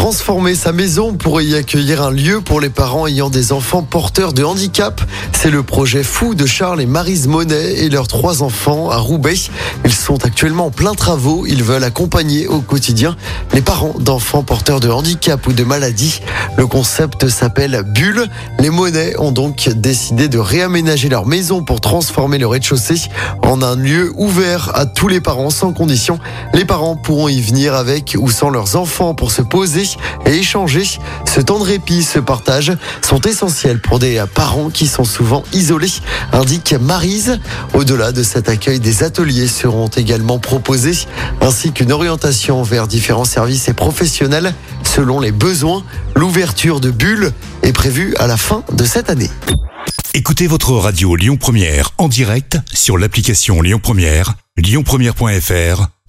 Transformer sa maison pour y accueillir un lieu pour les parents ayant des enfants porteurs de handicap. C'est le projet fou de Charles et Marise Monet et leurs trois enfants à Roubaix. Ils sont actuellement en plein travaux. Ils veulent accompagner au quotidien les parents d'enfants porteurs de handicap ou de maladies. Le concept s'appelle Bulle. Les Monet ont donc décidé de réaménager leur maison pour transformer le rez-de-chaussée en un lieu ouvert à tous les parents sans condition. Les parents pourront y venir avec ou sans leurs enfants pour se poser et échanger. Ce temps de répit, ce partage sont essentiels pour des parents qui sont souvent isolés, indique Marise. Au-delà de cet accueil, des ateliers seront également proposés, ainsi qu'une orientation vers différents services et professionnels selon les besoins. L'ouverture de bulles est prévue à la fin de cette année. Écoutez votre radio Lyon Première en direct sur l'application Lyon Première, lyonpremière.fr